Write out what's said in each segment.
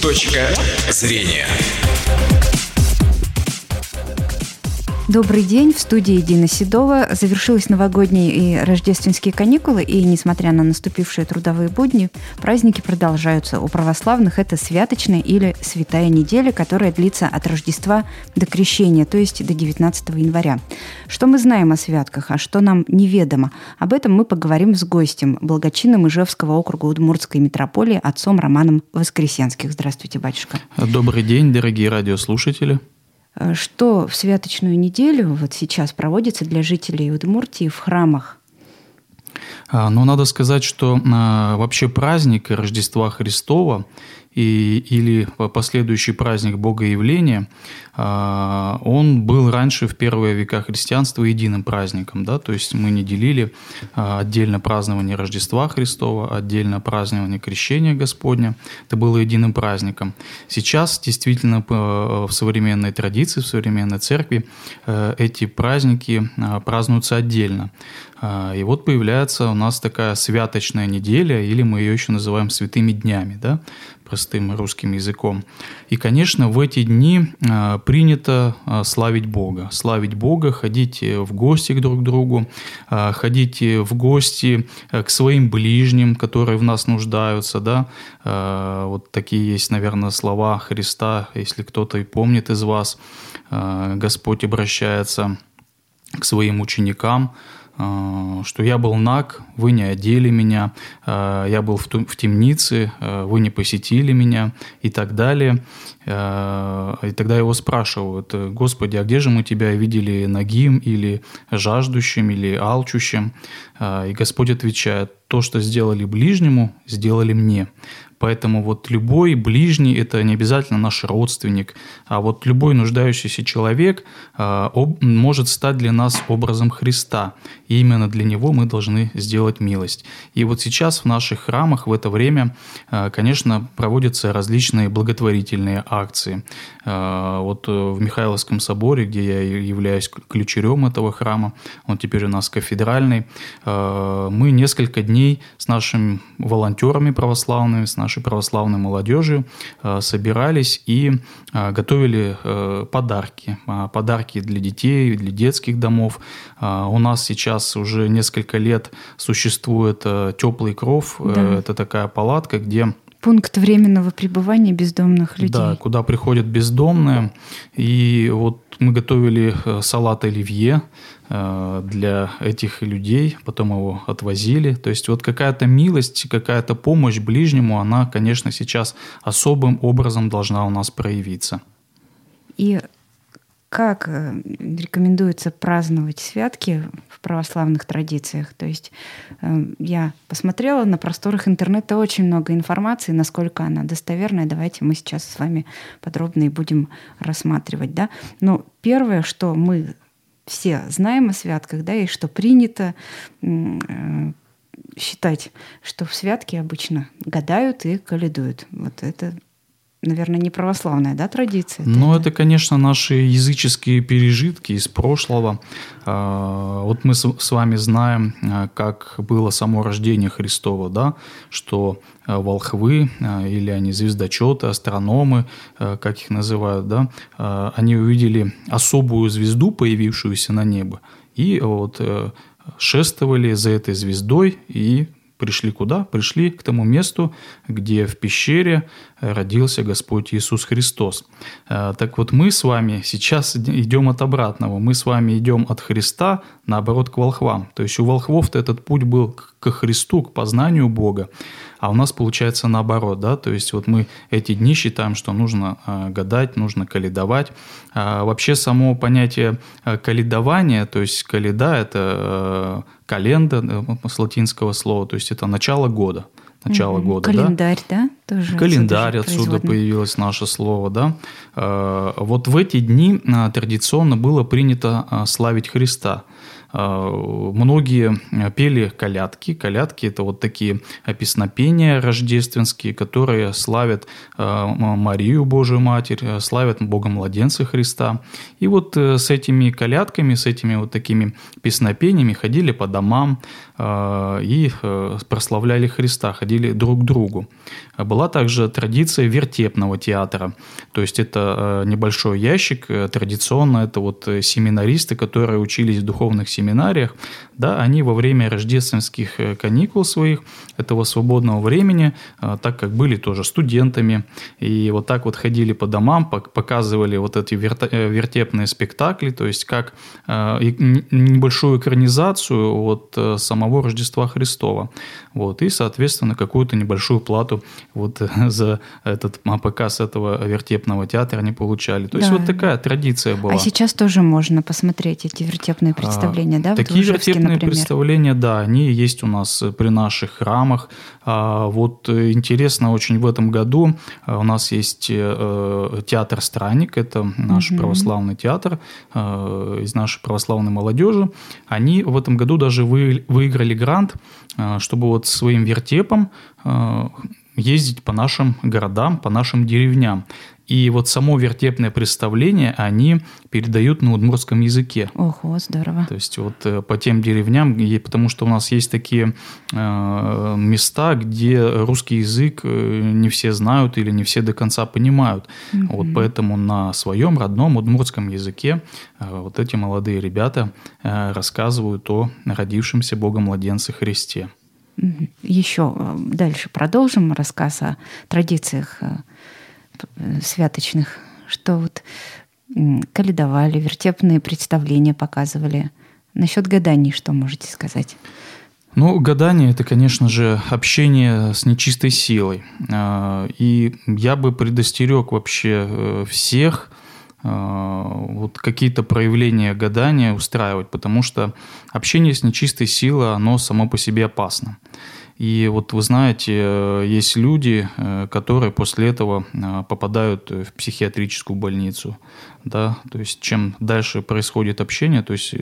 Точка зрения. Добрый день. В студии Дина Седова. Завершились новогодние и рождественские каникулы, и, несмотря на наступившие трудовые будни, праздники продолжаются. У православных это святочная или святая неделя, которая длится от Рождества до Крещения, то есть до 19 января. Что мы знаем о святках, а что нам неведомо? Об этом мы поговорим с гостем, благочинным Ижевского округа Удмуртской митрополии, отцом Романом Воскресенских. Здравствуйте, батюшка. Добрый день, дорогие радиослушатели. Э, что в святочную неделю вот сейчас проводится для жителей Удмуртии в храмах? А, ну, надо сказать, что а, вообще праздник Рождества Христова и, или последующий праздник Богоявления, а, он был раньше в первые века христианства единым праздником, да, то есть мы не делили а, отдельно празднование Рождества Христова, отдельно празднование Крещения Господня, это было единым праздником. Сейчас действительно в современной традиции, в современной церкви э, эти праздники а, празднуются отдельно. И вот появляется у нас такая святочная неделя, или мы ее еще называем святыми днями, да, простым русским языком. И, конечно, в эти дни а, принято а, славить Бога. Славить Бога, ходить э, в гости к друг другу, а, ходить э, в гости э, к своим ближним, которые в нас нуждаются. Да? Вот такие есть, наверное, слова Христа, если кто-то и помнит из вас. Господь обращается к своим ученикам, а, что я был наг, вы не одели меня, а, я был в темнице, а, вы не посетили меня и так далее. И тогда его спрашивают, Господи, а где же мы тебя видели нагим или жаждущим или алчущим? И Господь отвечает, то, что сделали ближнему, сделали мне. Поэтому вот любой ближний – это не обязательно наш родственник, а вот любой нуждающийся человек а, может стать для нас образом Христа. И именно для него мы должны сделать милость. И вот сейчас в наших храмах в это время, а, конечно, проводятся различные благотворительные акции. А, вот э, в Михайловском соборе, где я являюсь ключерем этого храма, он теперь у нас кафедральный, мы несколько дней с нашими волонтерами православными, с нашей православной молодежи э, собирались и э, готовили э, подарки. Подарки для детей, для детских домов. У нас сейчас уже несколько лет существует теплый кров. Да. Это такая палатка, где Пункт временного пребывания бездомных людей. Да, куда приходят бездомные. И вот мы готовили салат оливье Э, для этих людей, потом его отвозили. То есть вот какая-то милость, какая-то помощь ближнему, она, конечно, сейчас особым образом должна у нас проявиться. И как э, рекомендуется праздновать святки в православных традициях? То есть э, я посмотрела на просторах интернета очень много информации, насколько она достоверная. Давайте мы сейчас с вами подробно и будем рассматривать. Да? Но первое, что мы все знаем о святках, да, и что принято э, считать, что в святки обычно гадают и каледуют. Вот это наверное, не православная да, традиция. Ну, это, конечно, наши языческие пережитки из прошлого. А, вот мы с вами знаем, а, как было само рождение Христова, да, что а, волхвы или они звездочеты, астрономы, как их называют, да, они увидели особую звезду, появившуюся на небо, и вот э, шествовали за этой звездой и Пришли куда? Пришли к тому месту, где в пещере родился Господь Иисус Христос. Э, так вот мы с вами сейчас идем от обратного. Мы с вами идем от Христа, наоборот, к волхвам. То есть у волхвов-то этот путь был к Христу, к познанию Бога. А у нас получается наоборот, да, то есть вот мы эти дни считаем, что нужно э, гадать, нужно каледовать. А вообще само понятие э, каледования, то есть каледа – это календа с латинского слова, то есть это начало года начала mm-hmm. года. Календарь, да? да? Тоже Календарь отсюда, отсюда появилось наше слово, да. Вот в эти дни традиционно было принято славить Христа. Многие пели колядки. Колядки – это вот такие песнопения рождественские, которые славят Марию, Божию Матерь, славят Бога Младенца Христа. И вот с этими колядками, с этими вот такими песнопениями ходили по домам и прославляли Христа, ходили друг к другу. Была также традиция вертепного театра. То есть это небольшой ящик, традиционно это вот семинаристы, которые учились в духовных семинариях, да, они во время рождественских э, каникул своих, этого свободного времени, э, так как были тоже студентами, и вот так вот ходили по домам, показывали вот эти э, вертепные спектакли, то есть как небольшую экранизацию от самого Рождества Христова. Вот, и, соответственно, какую-то небольшую плату вот за этот показ этого вертепного театра они получали. То да. есть вот такая традиция была. А сейчас тоже можно посмотреть эти вертепные а, представления, да? Такие вертепные например. представления, да, они есть у нас при наших храмах. А, вот э, интересно очень в этом году а, у нас есть э, театр «Странник», это наш угу. православный театр э, из нашей православной молодежи. Они в этом году даже выиграли грант, чтобы вот своим вертепом ездить по нашим городам, по нашим деревням. И вот само вертепное представление они передают на удмуртском языке. Ого, здорово. То есть вот э, по тем деревням, потому что у нас есть такие э, места, где русский язык э, не все знают или не все до конца понимают. Угу. Вот поэтому на своем родном удмуртском языке вот эти молодые ребята рассказывают о родившемся Богом младенце Христе. Еще дальше продолжим рассказ о традициях Э, святочных, что вот каледовали, вертепные представления показывали. Насчет гаданий что можете сказать? Ну, гадание – это, конечно же, общение с нечистой силой. А, и я бы предостерег вообще э, всех вот какие-то проявления гадания устраивать, потому что общение с нечистой силой, оно само по себе опасно. И вот вы знаете, э, есть люди, э, которые после этого э, попадают в психиатрическую больницу. Да? То есть чем дальше происходит общение, то есть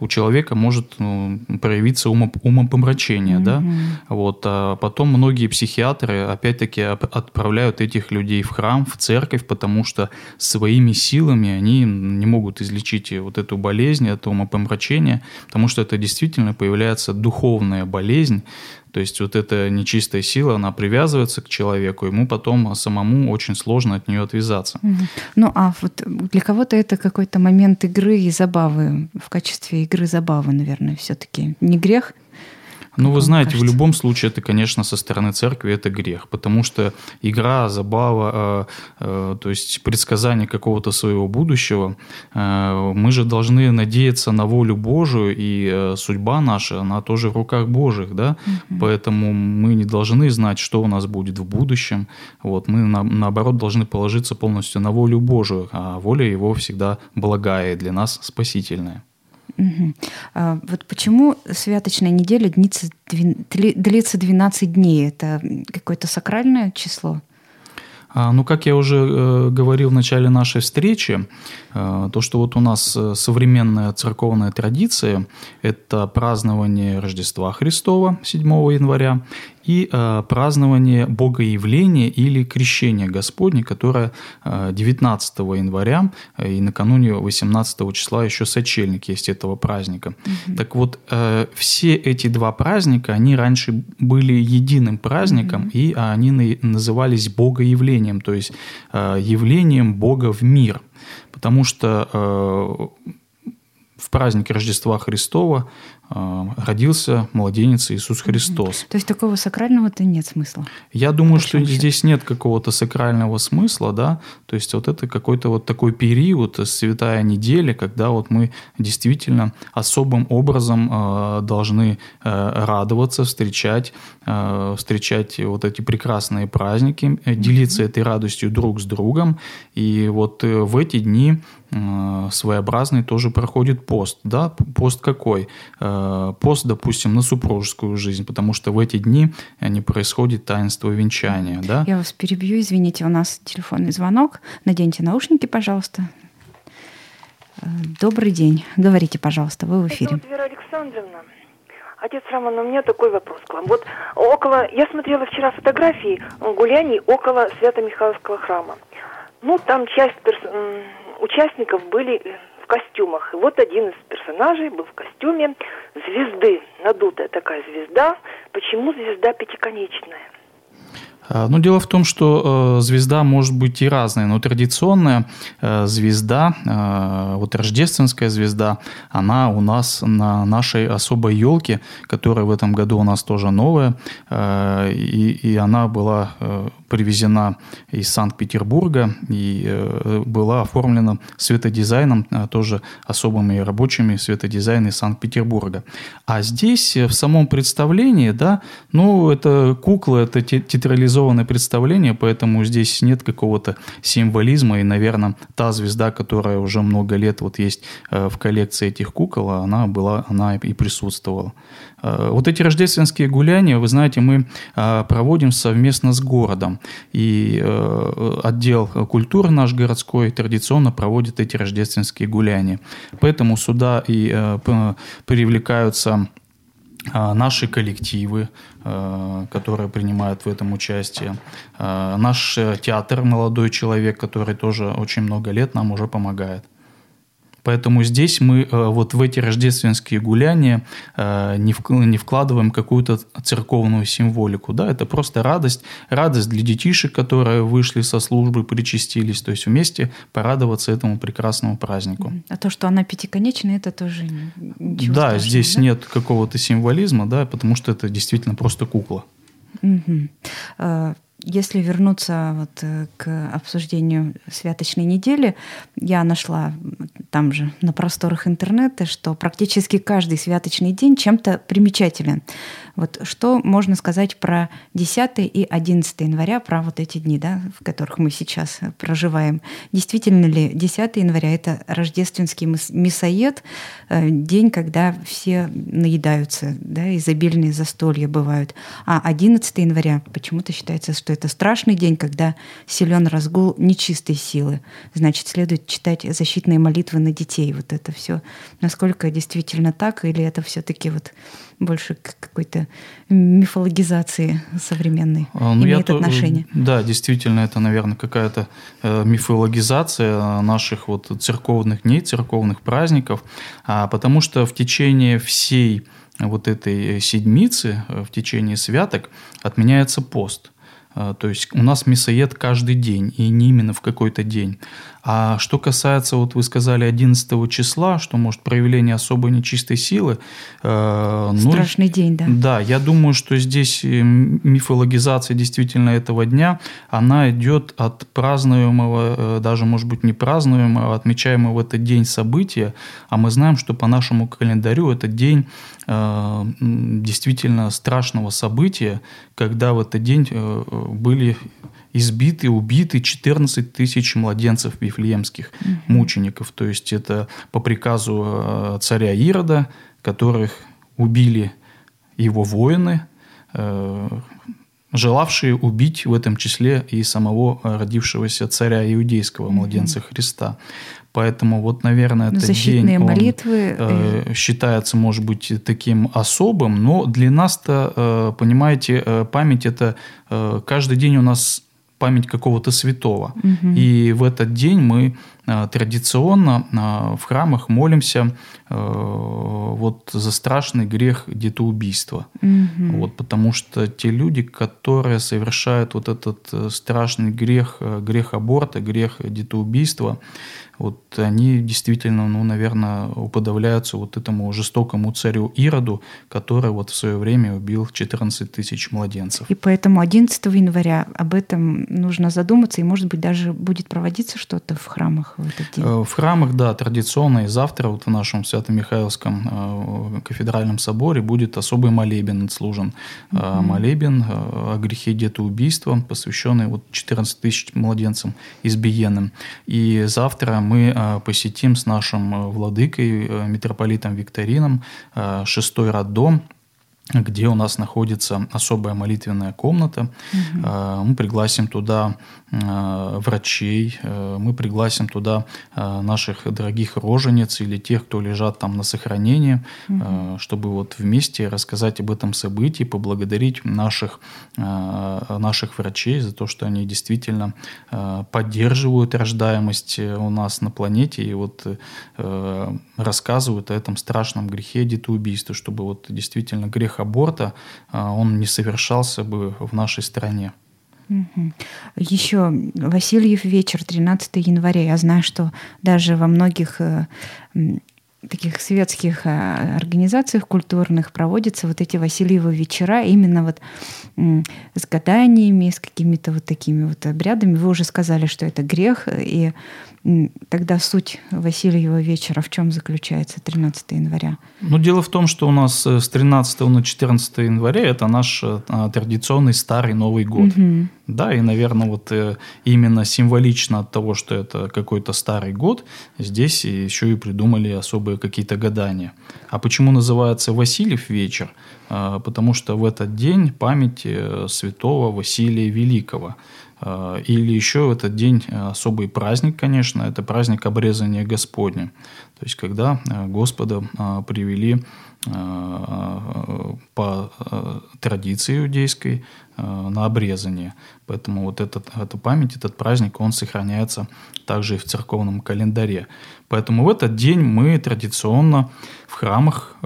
у человека может ну, проявиться умопомрачение. Mm-hmm. Да? Вот. А потом многие психиатры опять-таки отправляют этих людей в храм, в церковь, потому что своими силами они не могут излечить вот эту болезнь, это умопомрачение, потому что это действительно появляется духовная болезнь, то есть вот эта нечистая сила, она привязывается к человеку, ему потом самому очень сложно от нее отвязаться. Ну а вот для кого-то это какой-то момент игры и забавы, в качестве игры забавы, наверное, все-таки не грех ну, вы знаете, кажется? в любом случае это, конечно, со стороны церкви это грех, потому что игра, забава, э, э, то есть предсказание какого-то своего будущего, э, мы же должны надеяться на волю Божию, и судьба наша, она тоже в руках Божьих, да, угу. поэтому мы не должны знать, что у нас будет в будущем, вот, мы на, наоборот должны положиться полностью на волю Божию, а воля Его всегда благая для нас спасительная. Угу. А вот почему святочная неделя длится, длится 12 дней? Это какое-то сакральное число? А, ну, как я уже э, говорил в начале нашей встречи, э, то, что вот у нас э, современная церковная традиция – это празднование Рождества Христова 7 января и э, празднование Богоявления или Крещения Господня, которое э, 19 января э, и накануне 18 числа еще сочельник есть этого праздника. Угу. Так вот, э, все эти два праздника, они раньше были единым праздником, угу. и они назывались Богоявлением, то есть э, явлением Бога в мир. Потому что э, в празднике Рождества Христова э, родился младенец Иисус Христос. То есть такого сакрального-то нет смысла? Я думаю, что счет? здесь нет какого-то сакрального смысла, да, то есть вот это какой-то вот такой период, святая неделя, когда вот мы действительно особым образом э, должны э, радоваться, встречать, э, встречать вот эти прекрасные праздники, э, делиться этой радостью друг с другом, и вот э, в эти дни Э, своеобразный тоже проходит пост. Да? Пост какой? Э, пост, допустим, на супружескую жизнь, потому что в эти дни не происходит таинство венчания. Да? Я вас перебью, извините, у нас телефонный звонок. Наденьте наушники, пожалуйста. Добрый день. Говорите, пожалуйста, вы в эфире. Это вот Вера Александровна. Отец Роман, у меня такой вопрос к вам. Вот около, я смотрела вчера фотографии гуляний около Свято-Михайловского храма. Ну, там часть перс... участников были в костюмах. И вот один из персонажей был в костюме звезды, надутая такая звезда. Почему звезда пятиконечная? А, ну, дело в том, что э, звезда может быть и разная, но традиционная э, звезда, э, вот рождественская звезда, она у нас на нашей особой елке, которая в этом году у нас тоже новая, и, и она была привезена из Санкт-Петербурга и была оформлена светодизайном, тоже особыми рабочими светодизайна из Санкт-Петербурга. А здесь в самом представлении, да, ну, это кукла, это театрализованная стилизованное представление, поэтому здесь нет какого-то символизма. И, наверное, та звезда, которая уже много лет вот есть э, в коллекции этих кукол, она была, она и присутствовала. Э, вот эти рождественские гуляния, вы знаете, мы э, проводим совместно с городом. И отдел культуры наш городской традиционно проводит эти рождественские гуляния. Поэтому сюда и привлекаются наши коллективы, а, которые принимают в этом участие, а, наш э, театр «Молодой человек», который тоже очень много лет нам уже помогает. Поэтому здесь мы э, вот в эти рождественские гуляния э, не вкладываем какую-то церковную символику. Да? Это просто радость, радость для детишек, которые вышли со службы, причастились, то есть вместе порадоваться этому прекрасному празднику. А то, что она пятиконечная, это тоже ничего Да, здесь да? нет какого-то символизма, да, потому что это действительно просто кукла. Угу. Если вернуться вот э, к обсуждению святочной недели, я нашла там же на просторах интернета, что практически каждый святочный день чем-то примечателен. Вот что можно сказать про 10 и 11 января, про вот эти дни, да, в которых мы сейчас проживаем? Действительно ли 10 января — это рождественский мясоед, э, день, когда все наедаются, да, изобильные застолья бывают. А 11 января почему-то считается, что это страшный день, когда силен разгул нечистой силы. Значит, следует читать защитные молитвы на детей. Вот это все. Насколько действительно так, или это все-таки вот больше к какой-то мифологизации современной а, ну, имеет я отношение. То, да, действительно, это, наверное, какая-то э, мифологизация наших вот церковных дней, церковных праздников, а, потому что в течение всей вот этой седмицы, э, в течение святок отменяется пост. А, то есть у нас мясоед каждый день, и не именно в какой-то день. А что касается, вот вы сказали 11 числа, что может проявление особой нечистой силы. Э, ну, Страшный день, да. Да, я думаю, что здесь э, мифологизация действительно этого дня, она идет от празднуемого, э, даже может быть не празднуемого, отмечаемого в этот день события. А мы знаем, что по нашему календарю это день э, действительно страшного события, когда в этот день э, были избиты, убиты 14 тысяч младенцев вифлеемских угу. мучеников. То есть это по приказу э, царя Ирода, которых убили его воины, э, желавшие убить в этом числе и самого родившегося царя иудейского, младенца Христа. Поэтому вот, наверное, этот Защитные день молитвы э, э, считается, может быть, таким особым, но для нас-то, э, понимаете, э, память это э, каждый день у нас память какого-то святого. Угу. И в этот день мы традиционно в храмах молимся вот за страшный грех детоубийства. Угу. Вот, потому что те люди, которые совершают вот этот э, страшный грех, э, грех аборта, грех детоубийства, вот они действительно, ну, наверное, уподавляются вот этому жестокому царю Ироду, который вот в свое время убил 14 тысяч младенцев. И поэтому 11 января об этом нужно задуматься, и, может быть, даже будет проводиться что-то в храмах в этот день? Э, в храмах, да, традиционно и завтра вот в нашем Свято-Михайловском э, кафедральном соборе будет особый молебен отслужен. Угу. Молебен о грехе детоубийства, посвященный вот 14 тысяч младенцам избиенным. И завтра мы э, посетим с нашим э, владыкой, э, митрополитом Викторином, шестой роддом, где у нас находится особая молитвенная комната. Угу. Мы пригласим туда Э, врачей, э, мы пригласим туда наших дорогих рожениц или тех, кто лежат там на сохранении, угу. чтобы вот вместе рассказать об этом событии, поблагодарить наших, наших врачей за то, что они действительно поддерживают рождаемость у нас на планете и вот рассказывают о этом страшном грехе детоубийства, чтобы вот действительно грех аборта, он не совершался бы в нашей стране. Угу. Еще Васильев вечер, 13 января. Я знаю, что даже во многих э, таких светских э, организациях культурных проводятся вот эти Васильевы вечера именно вот с гаданиями, с какими-то вот такими вот обрядами. Вы уже сказали, что это грех, и Тогда суть Васильева вечера в чем заключается 13 января? Ну, дело в том, что у нас э, с 13 на 14 января это наш э, традиционный старый Новый год. Угу. Да, и, наверное, вот э, именно символично от того, что это какой-то старый год, здесь еще и придумали особые какие-то гадания. А почему называется Васильев вечер? А, потому что в этот день память святого Василия Великого – а, или еще в этот день э, особый праздник, конечно, это праздник обрезания Господня. То есть, когда э, Господа привели по э, традиции иудейской на обрезание. Поэтому вот этот, эта память, этот праздник, он сохраняется также и в церковном календаре. Поэтому в этот день мы традиционно в храмах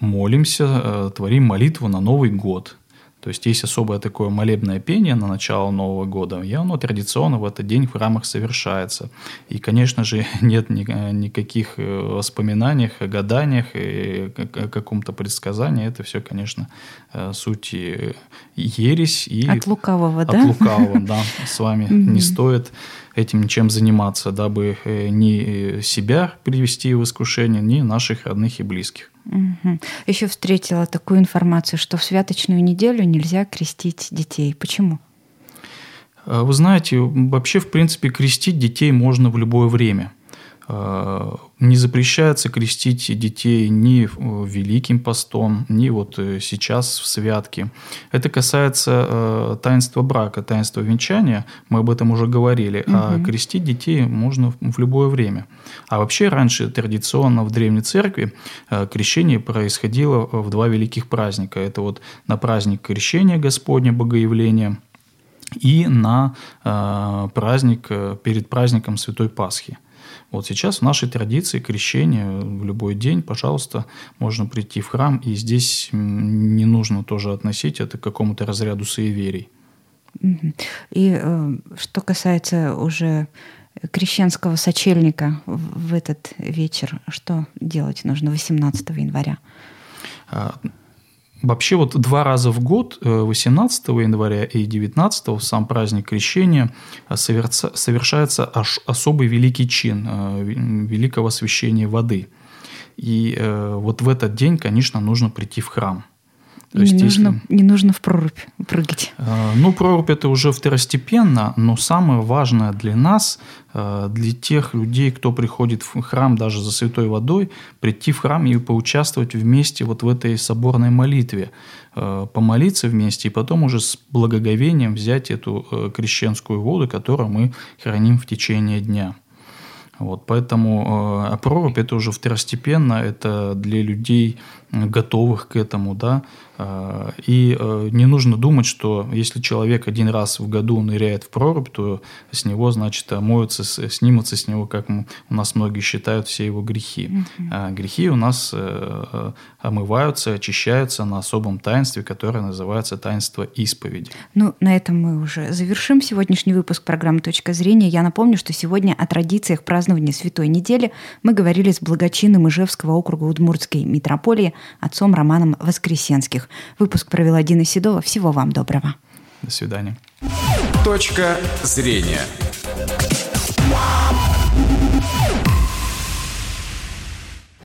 молимся, творим молитву на Новый год – то есть есть особое такое молебное пение на начало Нового года, и оно традиционно в этот день в храмах совершается. И, конечно же, нет ни, никаких э, воспоминаний о гаданиях и о каком-то предсказании. Это все, конечно, э, суть ересь. И от лукавого, от да? От лукавого, да. С вами не стоит этим ничем заниматься, дабы э, ни себя привести в искушение, ни наших родных и близких. Угу. Еще встретила такую информацию, что в святочную неделю нельзя крестить детей. Почему? А, вы знаете, вообще, в принципе, крестить детей можно в любое время – Э, не запрещается крестить детей ни Великим постом, ни вот э, сейчас в святке. Это касается э, таинства брака, таинства венчания, мы об этом уже говорили, угу. а крестить детей можно в любое время. А вообще раньше традиционно в Древней Церкви крещение происходило в два великих праздника. Это вот на праздник крещения Господня, Богоявления – и на праздник, перед праздником Святой Пасхи. Вот сейчас в нашей традиции крещение в любой день, пожалуйста, можно прийти в храм, и здесь не нужно тоже относить это к какому-то разряду суеверий. И э, что касается уже крещенского сочельника в этот вечер, что делать нужно 18 января? Вообще вот два раза в год, 18 э, января и 19 в сам праздник Крещения, э, совершается особый великий чин э, великого освящения воды. И вот в этот день, конечно, нужно прийти в храм – то не, есть, нужно, если... не нужно в прорубь прыгать. Э, ну, прорубь это уже второстепенно, но самое важное для нас, э, для тех людей, кто приходит в храм даже за святой водой, прийти в храм и поучаствовать вместе вот в этой соборной молитве, э, помолиться вместе и потом уже с благоговением взять эту крещенскую воду, которую мы храним в течение дня. Вот, поэтому э, прорубь это уже второстепенно, это для людей готовых к этому, да, а, и э, не нужно думать, что если человек один раз в году ныряет в прорубь, то с него, значит, моются, снимутся с него, как у нас многие считают, все его грехи. Угу. А грехи у нас э, э, омываются, очищаются на особом таинстве, которое называется таинство исповеди. Ну, на этом мы уже завершим сегодняшний выпуск программы «Точка зрения». Я напомню, что сегодня о традициях празднования Святой недели мы говорили с благочинным Ижевского округа Удмуртской митрополии отцом Романом Воскресенским. Выпуск провела Дина Седова. Всего вам доброго. До свидания. Точка зрения.